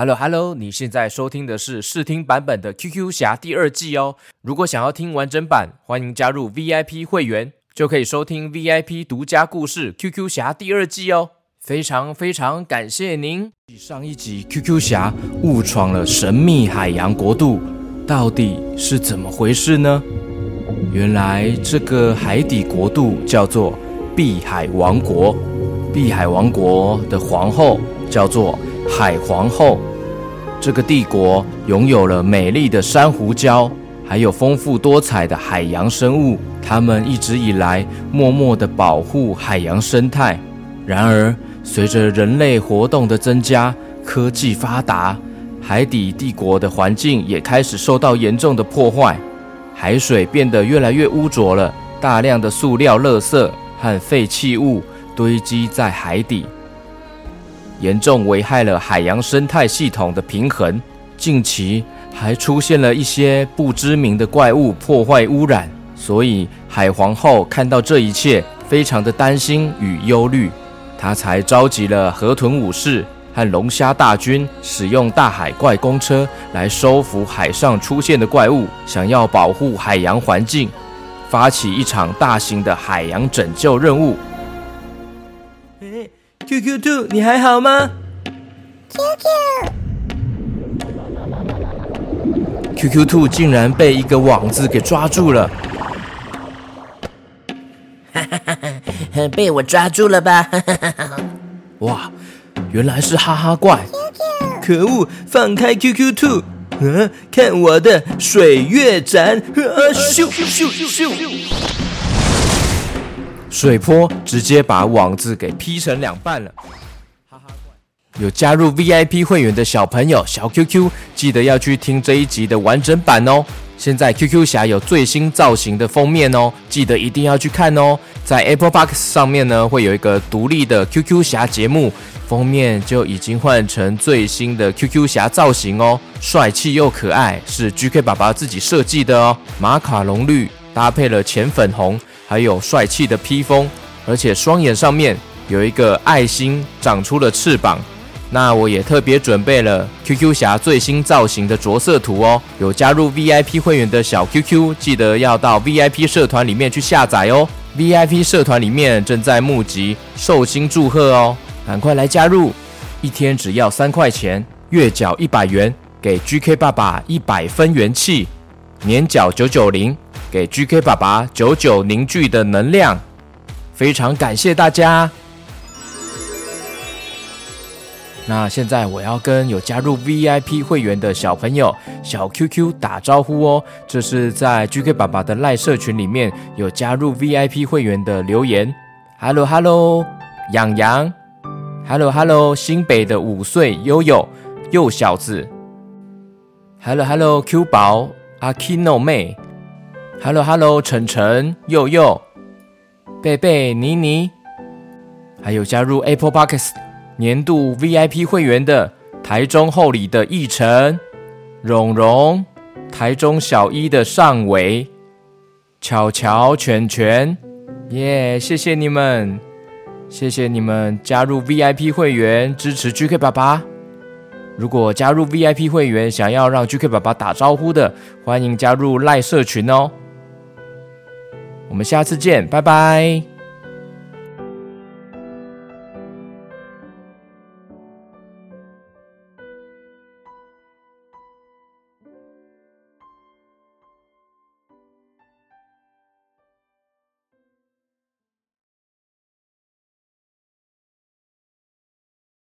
Hello Hello，你现在收听的是试听版本的《QQ 侠》第二季哦。如果想要听完整版，欢迎加入 VIP 会员，就可以收听 VIP 独家故事《QQ 侠》第二季哦。非常非常感谢您！上一集 QQ 侠误闯了神秘海洋国度，到底是怎么回事呢？原来这个海底国度叫做碧海王国，碧海王国的皇后叫做。海皇后，这个帝国拥有了美丽的珊瑚礁，还有丰富多彩的海洋生物。他们一直以来默默地保护海洋生态。然而，随着人类活动的增加，科技发达，海底帝国的环境也开始受到严重的破坏。海水变得越来越污浊了，大量的塑料、垃圾和废弃物堆积在海底。严重危害了海洋生态系统的平衡。近期还出现了一些不知名的怪物破坏污染，所以海皇后看到这一切，非常的担心与忧虑，她才召集了河豚武士和龙虾大军，使用大海怪公车来收服海上出现的怪物，想要保护海洋环境，发起一场大型的海洋拯救任务。Q Q Two，你还好吗 Q，Q Q Two 竟然被一个网子给抓住了！哈哈哈哈被我抓住了吧？哈哈哈哈哇，原来是哈哈怪！可恶，放开 Q Q Two！嗯，看我的水月斩！咻咻咻！水波直接把网子给劈成两半了。哈哈怪，有加入 VIP 会员的小朋友小 QQ，记得要去听这一集的完整版哦。现在 QQ 侠有最新造型的封面哦，记得一定要去看哦。在 Apple Box 上面呢，会有一个独立的 QQ 侠节目封面，就已经换成最新的 QQ 侠造型哦，帅气又可爱，是 GK 爸爸自己设计的哦，马卡龙绿搭配了浅粉红。还有帅气的披风，而且双眼上面有一个爱心，长出了翅膀。那我也特别准备了 QQ 侠最新造型的着色图哦。有加入 VIP 会员的小 QQ，记得要到 VIP 社团里面去下载哦。VIP 社团里面正在募集寿星祝贺哦，赶快来加入！一天只要三块钱，月缴一百元，给 GK 爸爸一百分元气，年缴九九零。给 GK 爸爸久久凝聚的能量，非常感谢大家。那现在我要跟有加入 VIP 会员的小朋友小 QQ 打招呼哦。这是在 GK 爸爸的赖社群里面有加入 VIP 会员的留言。Hello Hello，养羊。Hello Hello，新北的五岁悠悠幼小子。Hello Hello，Q 宝阿 Kino 妹。Hello，Hello，晨晨、佑佑、贝贝、妮妮，还有加入 Apple Podcast 年度 VIP 会员的台中厚里的奕晨、蓉蓉、台中小一的尚伟、巧巧、全全，耶！谢谢你们，谢谢你们加入 VIP 会员支持 GK 爸爸。如果加入 VIP 会员想要让 GK 爸爸打招呼的，欢迎加入赖社群哦。我们下次见，拜拜。